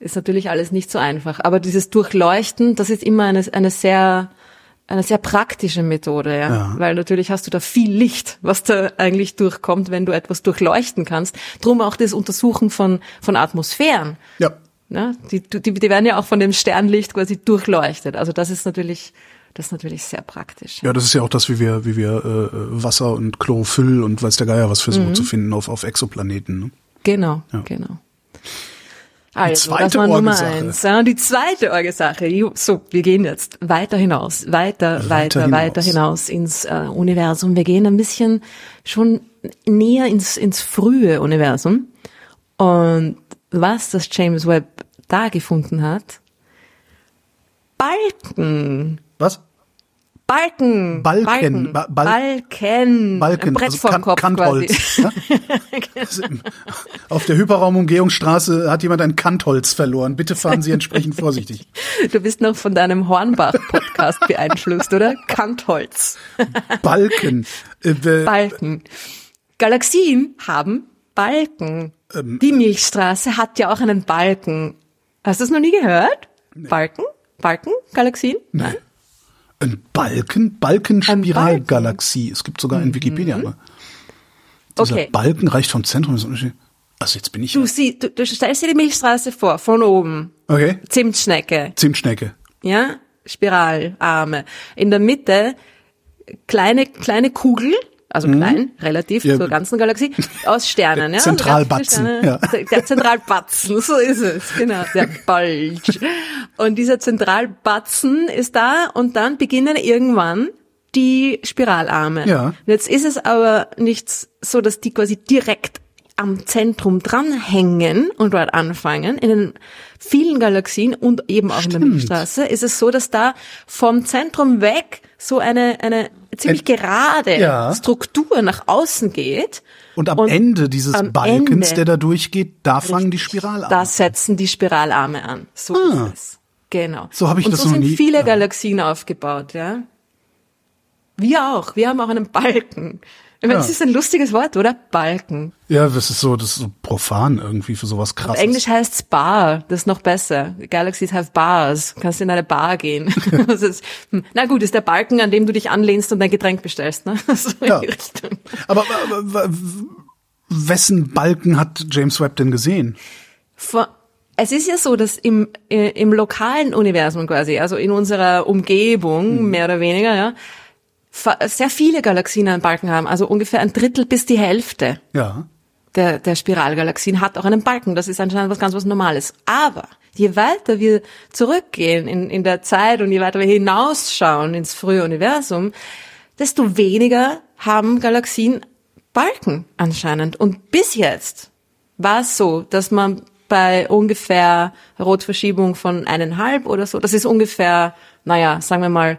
S3: ist natürlich alles nicht so einfach. Aber dieses Durchleuchten, das ist immer eine, eine sehr, eine sehr praktische Methode, ja?
S2: Ja.
S3: Weil natürlich hast du da viel Licht, was da eigentlich durchkommt, wenn du etwas durchleuchten kannst. Drum auch das Untersuchen von, von Atmosphären.
S2: ja.
S3: Ne? Die, die, die werden ja auch von dem Sternlicht quasi durchleuchtet. Also das ist natürlich, das ist natürlich sehr praktisch.
S2: Ja, das ist ja auch das, wie wir, wie wir äh, Wasser und Chlorophyll und weiß der Geier was versuchen
S3: Mhm.
S2: zu finden auf, auf Exoplaneten. Ne?
S3: Genau,
S2: Ja.
S3: genau. Also,
S2: zweite
S3: das war Nummer eins. Ja, die zweite Orgelsache. Jo, So, wir gehen jetzt weiter hinaus, weiter, weiter,
S2: hinaus.
S3: weiter hinaus ins äh, Universum. Wir gehen ein bisschen schon näher ins, ins frühe Universum. Und was das James Webb da gefunden hat, Balken. Balken.
S2: Balken.
S3: Balken.
S2: Ba- Bal-
S3: Balken.
S2: Balken,
S3: Ein Brett
S2: also kan
S3: Kopf
S2: Kantholz. Ja? Also im- Auf der Hyperraumumgehungsstraße hat jemand ein Kantholz verloren. Bitte fahren Sie entsprechend vorsichtig.
S3: Du bist noch von deinem Hornbach-Podcast beeinflusst, oder? Kantholz.
S2: Balken. Äh,
S3: Balken. Galaxien haben Balken.
S2: Ähm,
S3: Die Milchstraße hat ja auch einen Balken. Hast du es noch nie gehört? Balken? Balken? Galaxien? Nein.
S2: Ein Balken? Balkenspiralgalaxie. Es gibt sogar in Wikipedia. ne? Dieser
S3: Mhm. Okay.
S2: Balken reicht vom Zentrum. Also jetzt bin ich.
S3: Du, sie, du, du stellst dir die Milchstraße vor, von oben.
S2: Okay.
S3: Zimtschnecke.
S2: Zimtschnecke.
S3: ja, Spiralarme. In der Mitte kleine kleine Kugel, also klein, relativ
S2: Mhm. Ja.
S3: zur ganzen Galaxie, aus Sternen. Ja,
S2: Zentralbatzen,
S3: Also Sterne. Der Zentralbatzen, so ist es, genau, der Bulge. Und dieser Zentralbatzen ist da und dann beginnen irgendwann die Spiralarme.
S2: Ja.
S3: Und Jetzt ist es aber nicht so, dass die quasi direkt am Zentrum dranhängen und dort anfangen. In den vielen Galaxien und eben auch in der
S2: Stimmt.
S3: Milchstraße ist es so, dass da vom Zentrum weg so eine, eine ziemlich gerade
S2: Ja.
S3: Struktur nach außen geht.
S2: Und am Ende dieses
S3: am
S2: Balkens,
S3: Ende-
S2: der da durchgeht, da fangen die Spiralarme.
S3: Da setzen die Spiralarme an. So
S2: Ah.
S3: ist es. Genau.
S2: So habe ich
S3: und
S2: das
S3: so
S2: noch
S3: sind
S2: nie-
S3: viele
S2: ja.
S3: Galaxien aufgebaut, ja. Wir auch. Wir haben auch einen Balken. Ich meine,
S2: Ja.
S3: das ist ein lustiges Wort, oder? Balken.
S2: Ja, das ist so, das ist so profan irgendwie für sowas
S3: Auf
S2: krasses.
S3: Englisch heißt's Bar. Das ist noch besser. Galaxies have bars. Kannst in eine Bar gehen. Ist, hm. Na gut, ist der Balken, an dem du dich anlehnst und dein Getränk bestellst, ne? So
S2: Ja. Aber, aber, aber wessen Balken hat James Webb denn gesehen?
S3: Vor- Es ist ja so, dass im, äh, im lokalen Universum quasi, also in unserer Umgebung,
S2: Mhm.
S3: mehr oder weniger, ja, sehr viele Galaxien einen Balken haben, also ungefähr ein Drittel bis die Hälfte
S2: Ja.
S3: der, der Spiralgalaxien hat auch einen Balken. Das ist anscheinend was ganz was Normales. Aber je weiter wir zurückgehen in, in der Zeit und je weiter wir hinausschauen ins frühe Universum, desto weniger haben Galaxien Balken anscheinend. Und bis jetzt war es so, dass man bei ungefähr Rotverschiebung von eineinhalb oder so, das ist ungefähr, naja, sagen wir mal,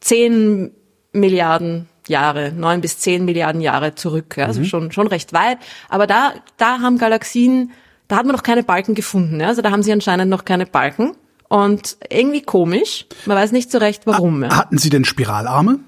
S3: zehn Milliarden Jahre, neun bis zehn Milliarden Jahre zurück, ja, also schon, schon recht weit. Aber da, da haben Galaxien, da hat man noch keine Balken gefunden, ja, also da haben sie anscheinend noch keine Balken. Und irgendwie komisch, man weiß nicht so recht warum. Ja.
S2: Hatten Sie denn Spiralarme?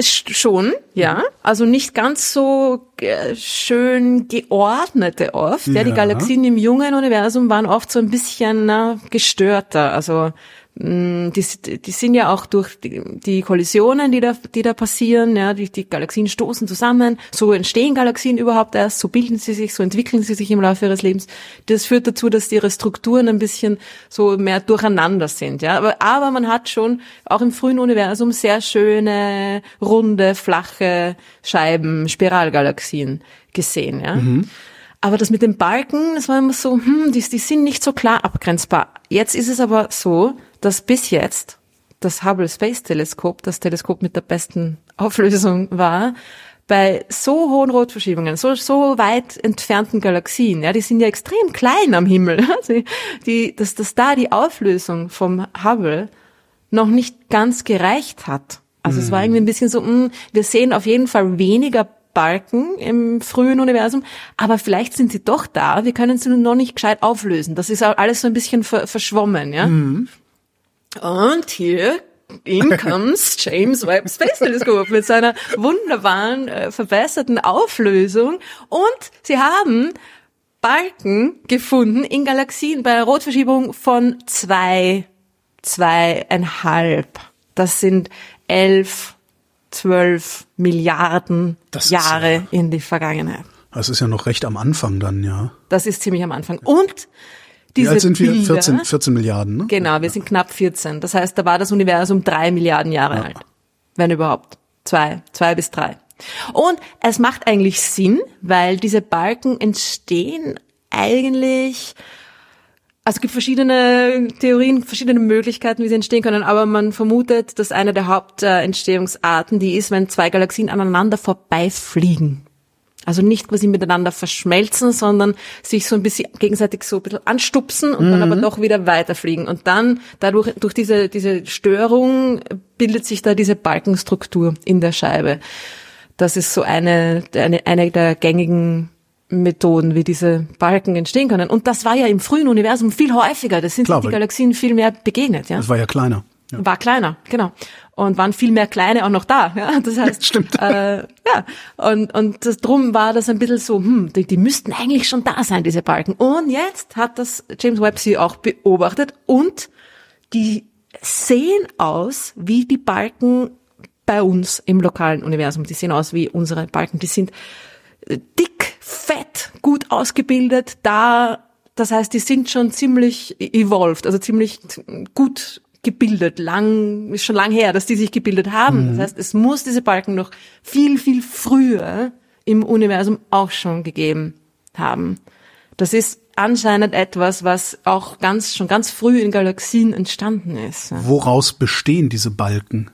S3: Sch- Schon, ja. Also nicht ganz so äh, schön geordnete oft. Ja. die
S2: Ja.
S3: Galaxien im jungen Universum waren oft so ein bisschen na, gestörter. Also die, die sind ja auch durch die, die Kollisionen, die da, die da passieren, ja, die, die Galaxien stoßen zusammen. So entstehen Galaxien überhaupt erst, so bilden sie sich, so entwickeln sie sich im Laufe ihres Lebens. Das führt dazu, dass ihre Strukturen ein bisschen so mehr durcheinander sind, ja. Aber, aber man hat schon auch im frühen Universum sehr schöne, runde, flache Scheiben, Spiralgalaxien gesehen, ja. Aber das mit den Balken, das war immer so, hm, die, die sind nicht so klar abgrenzbar. Jetzt ist es aber so, dass bis jetzt das Hubble Space Teleskop, das Teleskop mit der besten Auflösung war, bei so hohen Rotverschiebungen, so, so weit entfernten Galaxien, ja, die sind ja extrem klein am Himmel, also die, dass, dass da die Auflösung vom Hubble noch nicht ganz gereicht hat. Also es war irgendwie ein bisschen so, mh, wir sehen auf jeden Fall weniger Balken im frühen Universum, aber vielleicht sind sie doch da, wir können sie nur noch nicht gescheit auflösen. Das ist alles so ein bisschen ver verschwommen, ja. Und hier in comes James Webb Space Telescope mit seiner wunderbaren, äh, verbesserten Auflösung. Und sie haben Balken gefunden in Galaxien bei einer Rotverschiebung von zwei, zweieinhalb. Das sind elf, zwölf Milliarden
S2: Das
S3: Jahre
S2: ja-
S3: in die Vergangenheit.
S2: Das ist ja noch recht am Anfang dann, ja.
S3: Das ist ziemlich am Anfang. Und
S2: Wie
S3: diese
S2: alt sind wir?
S3: Bilder,
S2: 14, 14 Milliarden, ne?
S3: Genau, wir sind knapp 14. Das heißt, da war das Universum drei Milliarden Jahre alt. Wenn überhaupt. Zwei, zwei bis drei. Und es macht eigentlich Sinn, weil diese Balken entstehen eigentlich, also es gibt verschiedene Theorien, verschiedene Möglichkeiten, wie sie entstehen können, aber man vermutet, dass eine der Hauptentstehungsarten die ist, wenn zwei Galaxien aneinander vorbeifliegen. Also nicht quasi miteinander verschmelzen, sondern sich so ein bisschen gegenseitig so ein bisschen anstupsen und dann aber doch wieder weiterfliegen. Und dann, dadurch, durch diese, diese Störung bildet sich da diese Balkenstruktur in der Scheibe. Das ist so eine, eine, eine der gängigen Methoden, wie diese Balken entstehen können. Und das war ja im frühen Universum viel häufiger. Das sind
S2: Klar,
S3: die Galaxien viel mehr begegnet, ja.
S2: Das war ja kleiner. Ja.
S3: War kleiner, genau. Und waren viel mehr kleine auch noch da. Ja? Das heißt,
S2: Stimmt.
S3: Äh, ja, und, und das, drum war das ein bisschen so, hm, die, die müssten eigentlich schon da sein, diese Balken. Und jetzt hat das James Webb sie auch beobachtet und die sehen aus wie die Balken bei uns im lokalen Universum. Die sehen aus wie unsere Balken. Die sind äh, dick, fett, gut ausgebildet, da, das heißt, die sind schon ziemlich evolved, also ziemlich gut gebildet, lang, ist schon lang her, dass die sich gebildet haben. Das heißt, es muss diese Balken noch viel, viel früher im Universum auch schon gegeben haben. Das ist anscheinend etwas, was auch ganz, schon ganz früh in Galaxien entstanden ist.
S2: Woraus bestehen diese Balken?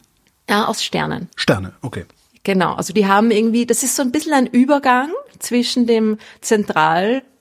S3: Ja, aus Sternen.
S2: Sterne, okay.
S3: Genau, also die haben irgendwie, das ist so ein bisschen ein Übergang zwischen dem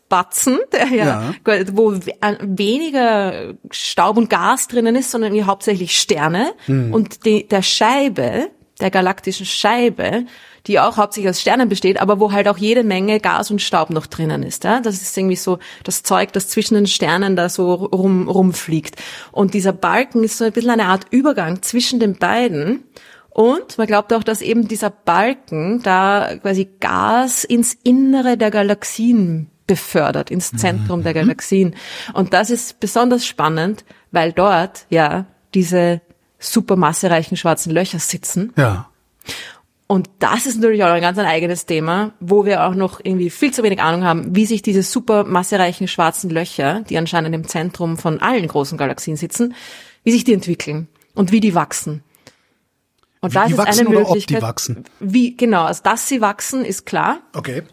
S3: Zentralbatzen, der ja, wo we- äh, weniger Staub und Gas drinnen ist, sondern hauptsächlich Sterne und die, der Scheibe, der galaktischen Scheibe, die auch hauptsächlich aus Sternen besteht, aber wo halt auch jede Menge Gas und Staub noch drinnen ist. Ja? Das ist irgendwie so das Zeug, das zwischen den Sternen da so rum, rumfliegt. Und dieser Balken ist so ein bisschen eine Art Übergang zwischen den beiden. Und man glaubt auch, dass eben dieser Balken da quasi Gas ins Innere der Galaxien befördert, ins Zentrum der Galaxien. Und das ist besonders spannend, weil dort ja diese supermassereichen schwarzen Löcher sitzen.
S2: Ja.
S3: Und das ist natürlich auch ein ganz ein eigenes Thema, wo wir auch noch irgendwie viel zu wenig Ahnung haben, wie sich diese supermassereichen schwarzen Löcher, die anscheinend im Zentrum von allen großen Galaxien sitzen, wie sich die entwickeln und wie die wachsen. Und
S2: Wie
S3: da ist eine
S2: oder ob die
S3: Möglichkeit,
S2: wachsen?
S3: Wie, genau, also dass sie wachsen, ist klar.
S2: Okay.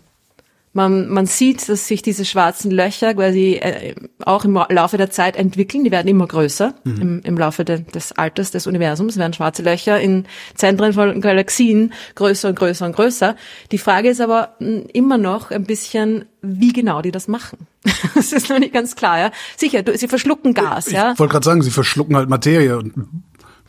S3: Man, man sieht, dass sich diese schwarzen Löcher quasi äh, auch im Laufe der Zeit entwickeln. Die werden immer größer im, im Laufe de, des Alters des Universums. werden schwarze Löcher in Zentren von Galaxien größer und größer und größer. Die Frage ist aber mh, immer noch ein bisschen, wie genau die das machen. das ist noch nicht ganz klar. Ja? Sicher, du, sie verschlucken Gas.
S2: Ich
S3: ja?
S2: wollte gerade sagen, sie verschlucken halt Materie und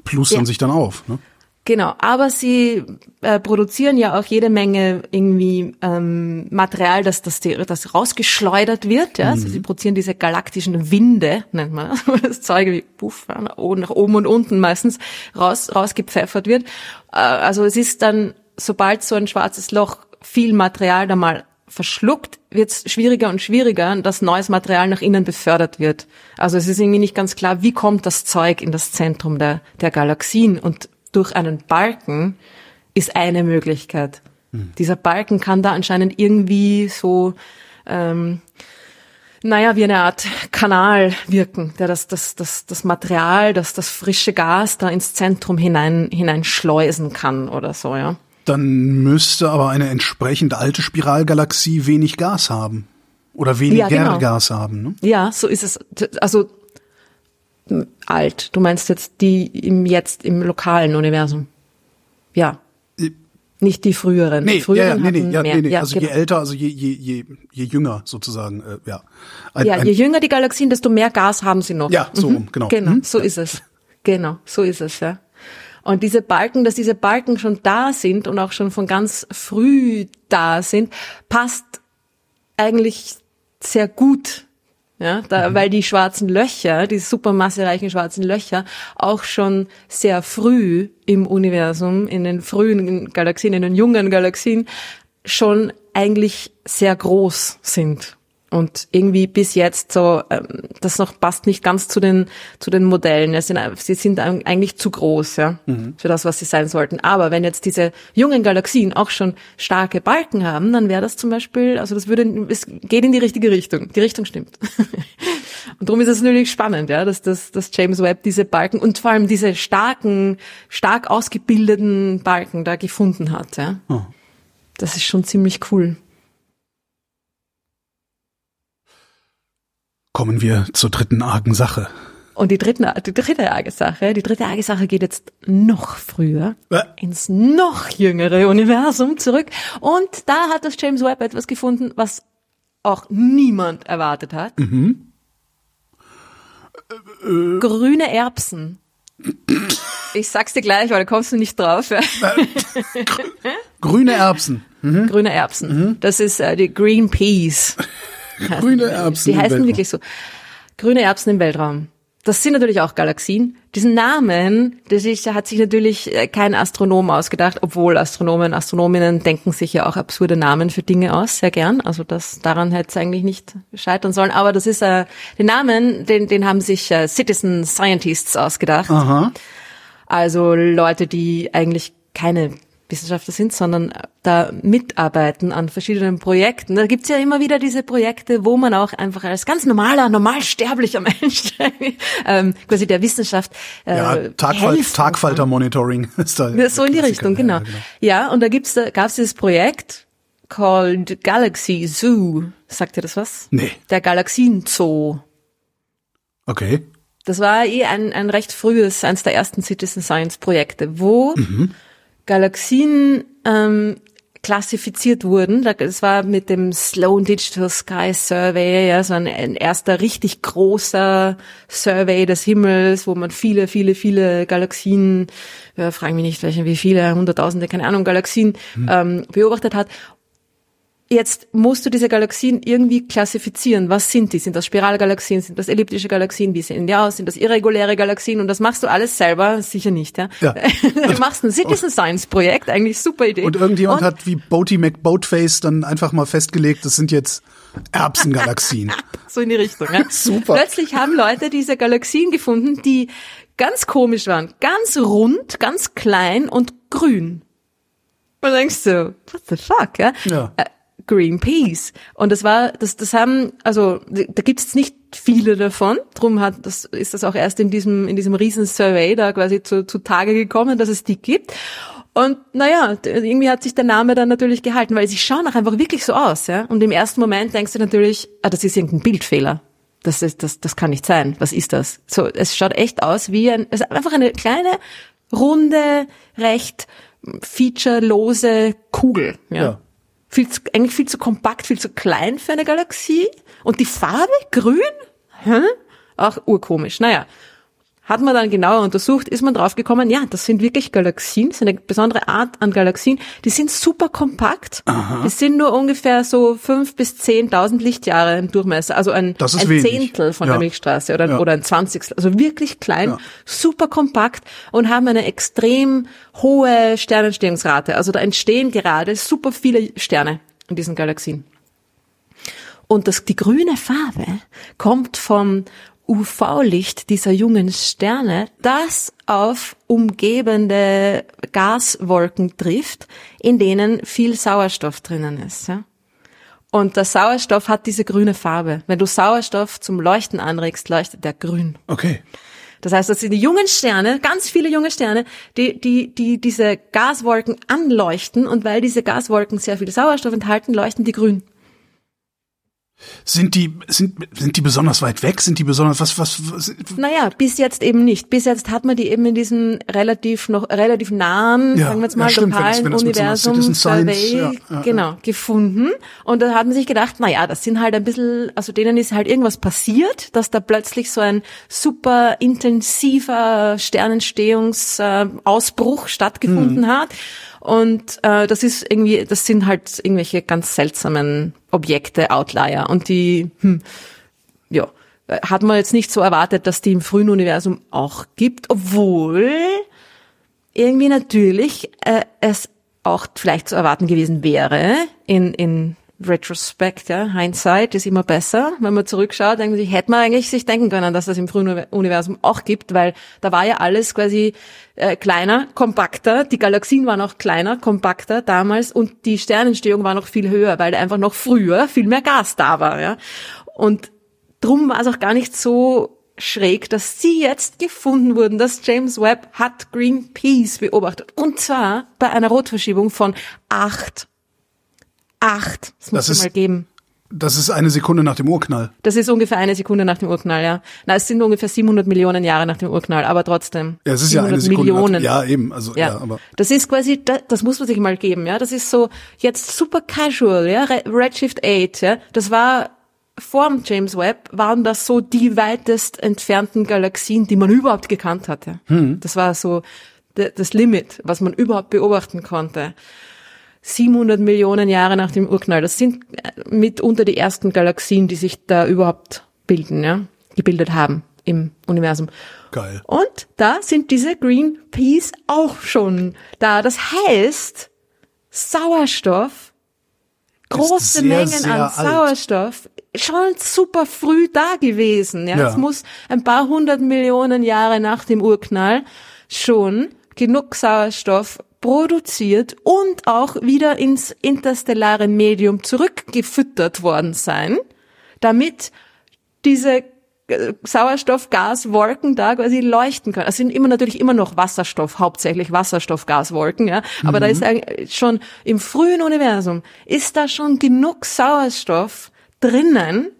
S2: plustern
S3: Ja.
S2: sich dann auf. Ne?
S3: Genau, aber sie äh, produzieren ja auch jede Menge irgendwie ähm, Material, das, das, das rausgeschleudert wird. Ja? Also sie produzieren diese galaktischen Winde, nennt man das, wo das Zeug wie puff, ja, nach oben nach oben und unten meistens raus, rausgepfeffert wird. Äh, also es ist dann, sobald so ein schwarzes Loch viel Material da mal verschluckt, wird es schwieriger und schwieriger, dass neues Material nach innen befördert wird. Also es ist irgendwie nicht ganz klar, wie kommt das Zeug in das Zentrum der, der Galaxien und durch einen Balken ist eine Möglichkeit. Dieser Balken kann da anscheinend irgendwie so, ähm, naja, wie eine Art Kanal wirken, der das, das, das, das Material, das, das frische Gas da ins Zentrum hinein, hineinschleusen kann oder so, ja.
S2: Dann müsste aber eine entsprechend alte Spiralgalaxie wenig Gas haben. Oder weniger
S3: Ja, genau.
S2: Gas haben. Ne?
S3: Ja, so ist es. Also alt. Du meinst jetzt die im jetzt im lokalen Universum? Ja. Nicht die früheren.
S2: Nee,
S3: die früheren
S2: ja, ja, nee, nee, ja, nee, nee.
S3: Ja,
S2: also
S3: genau.
S2: je älter, also je, je, je, je jünger sozusagen, äh, ja. Ein,
S3: ja,
S2: ein,
S3: je jünger die Galaxien, desto mehr Gas haben sie noch.
S2: Ja, so rum, genau.
S3: Genau,
S2: Mhm.
S3: so ist es. Genau, so ist es, ja. Und diese Balken, dass diese Balken schon da sind und auch schon von ganz früh da sind, passt eigentlich sehr gut. Ja, da, weil die schwarzen Löcher, die supermassereichen schwarzen Löcher, auch schon sehr früh im Universum, in den frühen Galaxien, in den jungen Galaxien, schon eigentlich sehr groß sind. Und irgendwie bis jetzt so, ähm, das noch passt nicht ganz zu den, zu den Modellen. Es sind, sie sind eigentlich zu groß, ja, für das, was sie sein sollten. Aber wenn jetzt diese jungen Galaxien auch schon starke Balken haben, dann wäre das zum Beispiel, also das würde, es geht in die richtige Richtung. Die Richtung stimmt. Und darum ist es natürlich spannend, ja, dass, dass, dass James Webb diese Balken und vor allem diese starken, stark ausgebildeten Balken da gefunden hat, ja.
S2: Oh.
S3: Das ist schon ziemlich cool.
S2: Kommen wir zur dritten argen Sache.
S3: Und die, dritten, die dritte arge Sache, die dritte arge Sache geht jetzt noch früher
S2: Äh.
S3: ins noch jüngere Universum zurück. Und da hat das James Webb etwas gefunden, was auch niemand erwartet hat. Grüne Erbsen. Ich sag's dir gleich, weil da kommst du nicht drauf. Ja.
S2: Grüne Erbsen.
S3: Grüne Erbsen. Das ist äh, die Green Peas.
S2: Grüne Erbsen.
S3: Die heißen
S2: Weltraum.
S3: wirklich so. Grüne Erbsen im Weltraum. Das sind natürlich auch Galaxien. Diesen Namen, das ist, hat sich natürlich äh, kein Astronom ausgedacht, obwohl Astronomen, Astronominnen denken sich ja auch absurde Namen für Dinge aus, sehr gern. Also das daran hätte es eigentlich nicht scheitern sollen. Aber das ist äh, den Namen, den, den haben sich äh, Citizen Scientists ausgedacht.
S2: Aha.
S3: Also Leute, die eigentlich keine Wissenschaftler sind, sondern da mitarbeiten an verschiedenen Projekten. Da gibt's ja immer wieder diese Projekte, wo man auch einfach als ganz normaler, normalsterblicher Mensch ähm, quasi der Wissenschaft äh,
S2: Ja, Tagfal Tagfalter-Monitoring ist da.
S3: ja, so in die Richtung,
S2: Klassiker.
S3: genau. Ja, und da gibt's, da gab's dieses Projekt called Galaxy Zoo. Sagt ihr das was?
S2: Nee.
S3: Der Galaxien-Zoo.
S2: Okay.
S3: Das war eh ein, ein recht frühes, eines der ersten Citizen Science Projekte, wo Galaxien ähm, klassifiziert wurden. Da- Das war mit dem Sloan Digital Sky Survey, ja, so ein, ein erster richtig großer Survey des Himmels, wo man viele, viele, viele Galaxien, ja, fragen mich nicht, welche, wie viele, hunderttausende, keine Ahnung, Galaxien ähm, beobachtet hat. Jetzt musst du diese Galaxien irgendwie klassifizieren. Was sind die? Sind das Spiralgalaxien? Sind das elliptische Galaxien? Wie sehen die aus? Sind das irreguläre Galaxien? Und das machst du alles selber? Sicher nicht, ja?
S2: Ja.
S3: du machst ein Citizen Science Projekt, eigentlich super Idee.
S2: Und irgendjemand
S3: Und
S2: hat wie Boaty McBoatface dann einfach mal festgelegt, das sind jetzt Erbsengalaxien.
S3: so in die Richtung. Ja?
S2: Super.
S3: Plötzlich haben Leute diese Galaxien gefunden, die ganz komisch waren. Ganz rund, ganz klein und grün. Und denkst du, what the fuck, ja?
S2: Ja.
S3: Greenpeace. Und das war, das, das haben, also da gibt es nicht viele davon. Drum hat das ist das auch erst in diesem in diesem riesen Survey da quasi zu, zu Tage gekommen, dass es die gibt. Und naja, irgendwie hat sich der Name dann natürlich gehalten, weil sie schauen auch einfach wirklich so aus, ja. Und im ersten Moment denkst du natürlich, ah, das ist irgendein Bildfehler. Das ist, das, das kann nicht sein. Was ist das? So, es schaut echt aus wie ein, es ist einfach eine kleine, runde, recht featurelose Kugel, ja. ja. Viel zu, eigentlich viel zu kompakt, viel zu klein für eine Galaxie. Und die Farbe grün? Hä? Auch urkomisch. Naja, hat man dann genauer untersucht, ist man draufgekommen, ja, das sind wirklich Galaxien, das ist eine besondere Art an Galaxien. Die sind super kompakt. Aha. Die sind nur ungefähr so fünf bis zehntausend Lichtjahre im Durchmesser, also ein, ein Zehntel von ja. der Milchstraße oder, ja. oder ein Zwanzigstel, also wirklich klein, ja. super kompakt und haben eine extrem hohe Sternentstehungsrate. Also da entstehen gerade super viele Sterne in diesen Galaxien. Und das, die grüne Farbe kommt vom UV-Licht dieser jungen Sterne, das auf umgebende Gaswolken trifft, in denen viel Sauerstoff drinnen ist. Ja? Und der Sauerstoff hat diese grüne Farbe. Wenn du Sauerstoff zum Leuchten anregst, leuchtet der grün.
S2: Okay.
S3: Das heißt, das sind die jungen Sterne, ganz viele junge Sterne, die, die, die diese Gaswolken anleuchten und weil diese Gaswolken sehr viel Sauerstoff enthalten, leuchten die grün.
S2: Sind die, sind, sind die besonders weit weg? Sind die besonders, was, was, was?
S3: Naja, bis jetzt eben nicht. Bis jetzt hat man die eben in diesem relativ, noch relativ nahen, ja, sagen wir jetzt mal, ja, stimmt, lokalen wenn das, wenn das Universum Survey, ja, ja, genau, gefunden. Und da hat man sich gedacht, naja, das sind halt ein bisschen, also denen ist halt irgendwas passiert, dass da plötzlich so ein super intensiver Sternentstehungsausbruch stattgefunden hm. hat. Und äh, das ist irgendwie, das sind halt irgendwelche ganz seltsamen Objekte, Outlier. Und die, hm, ja, hat man jetzt nicht so erwartet, dass die im frühen Universum auch gibt, obwohl irgendwie natürlich äh, es auch vielleicht zu erwarten gewesen wäre in, in Retrospect, ja, Hindsight ist immer besser. Wenn man zurückschaut, denkt man sich, hätte man eigentlich sich denken können, dass das im frühen Universum auch gibt, weil da war ja alles quasi äh, kleiner, kompakter. Die Galaxien waren auch kleiner, kompakter damals und die Sternentstehung war noch viel höher, weil einfach noch früher viel mehr Gas da war, ja. Und drum war es auch gar nicht so schräg, dass sie jetzt gefunden wurden, dass James Webb hat Greenpeace beobachtet. Und zwar bei einer Rotverschiebung von acht acht. Das muss es mal geben.
S2: Das ist eine Sekunde nach dem Urknall.
S3: Das ist ungefähr eine Sekunde nach dem Urknall, ja. Na, es sind ungefähr 700 Millionen Jahre nach dem Urknall, aber trotzdem.
S2: Ja, es ist ja eine Sekunde. Millionen. Nach, ja, eben, also, ja. ja. aber.
S3: Das ist quasi, das, das muss man sich mal geben, ja. Das ist so, jetzt super casual, ja. Redshift 8, ja. Das war, vor dem James Webb waren das so die weitest entfernten Galaxien, die man überhaupt gekannt hatte. Hm. Das war so das Limit, was man überhaupt beobachten konnte. 700 Millionen Jahre nach dem Urknall. Das sind äh, mitunter die ersten Galaxien, die sich da überhaupt bilden, ja, gebildet haben im Universum.
S2: Geil.
S3: Und da sind diese Greenpeace auch schon da. Das heißt, Sauerstoff, große sehr, Mengen sehr an Sauerstoff, alt. schon super früh da gewesen. Ja, ja. es muss ein paar hundert Millionen Jahre nach dem Urknall schon genug Sauerstoff produziert und auch wieder ins interstellare Medium zurückgefüttert worden sein, damit diese äh, Sauerstoffgaswolken da quasi leuchten können. Es sind immer natürlich immer noch Wasserstoff, hauptsächlich Wasserstoffgaswolken, ja. Aber mhm. da ist schon im frühen Universum ist da schon genug Sauerstoff drinnen,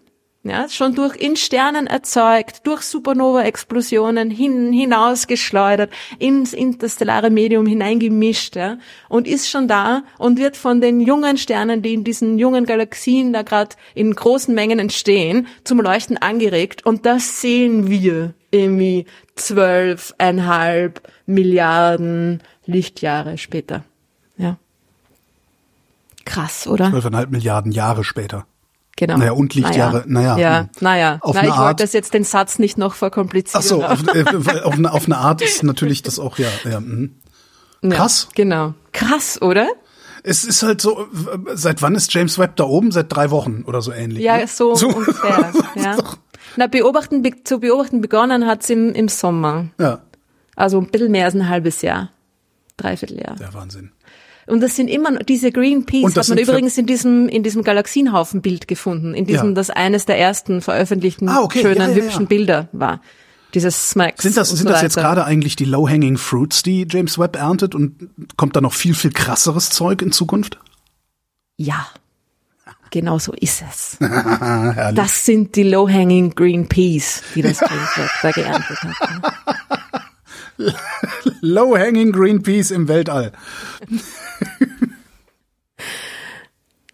S3: ja, schon durch in Sternen erzeugt, durch Supernova-Explosionen hin, hinausgeschleudert, ins interstellare Medium hineingemischt, ja, und ist schon da und wird von den jungen Sternen, die in diesen jungen Galaxien da gerade in großen Mengen entstehen, zum Leuchten angeregt und das sehen wir irgendwie zwölfeinhalb Milliarden Lichtjahre später, ja. Krass, oder?
S2: Zwölfeinhalb Milliarden Jahre später.
S3: Genau.
S2: Naja, und Lichtjahre, naja.
S3: naja. Ja, naja. Auf Na, eine ich Art, wollte das jetzt den Satz nicht noch verkomplizieren.
S2: Ach so, auf, äh, auf, eine, auf eine Art ist natürlich das auch, ja, ja. Mh. Krass.
S3: Ja, genau. Krass, oder?
S2: Es ist halt so, seit wann ist James Webb da oben? Seit drei Wochen oder so ähnlich.
S3: Ja, ne? so, so ungefähr. ja. Na, beobachten, zu beobachten begonnen hat's im, im Sommer.
S2: Ja.
S3: Also ein bisschen mehr als ein halbes Jahr. Dreivierteljahr.
S2: Der Wahnsinn.
S3: Und das sind immer diese Green Peas,
S2: Und das
S3: hat man übrigens in diesem, in diesem Galaxienhaufen-Bild gefunden, in diesem,
S2: Ja.
S3: das eines der ersten veröffentlichten
S2: Ah, okay.
S3: schönen,
S2: Ja, ja,
S3: hübschen. Bilder war. Dieses Smacks.
S2: Sind das, sind
S3: so
S2: das jetzt gerade eigentlich die low-hanging fruits, die James Webb erntet und kommt da noch viel, viel krasseres Zeug in Zukunft?
S3: Ja. Genau so ist es. Das sind die low-hanging Green Peas, die das James Webb da geerntet hat.
S2: Low-hanging green peas im Weltall.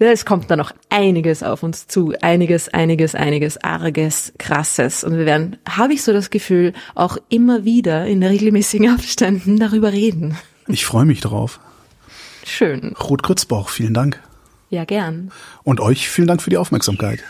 S3: Ja, es kommt da noch einiges auf uns zu. Einiges, einiges, einiges, arges, krasses. Und wir werden, habe ich so das Gefühl, auch immer wieder in regelmäßigen Abständen darüber reden.
S2: Ich freue mich drauf.
S3: Schön.
S2: Ruth Grützbauch, vielen Dank.
S3: Ja, gern.
S2: Und euch vielen Dank für die Aufmerksamkeit.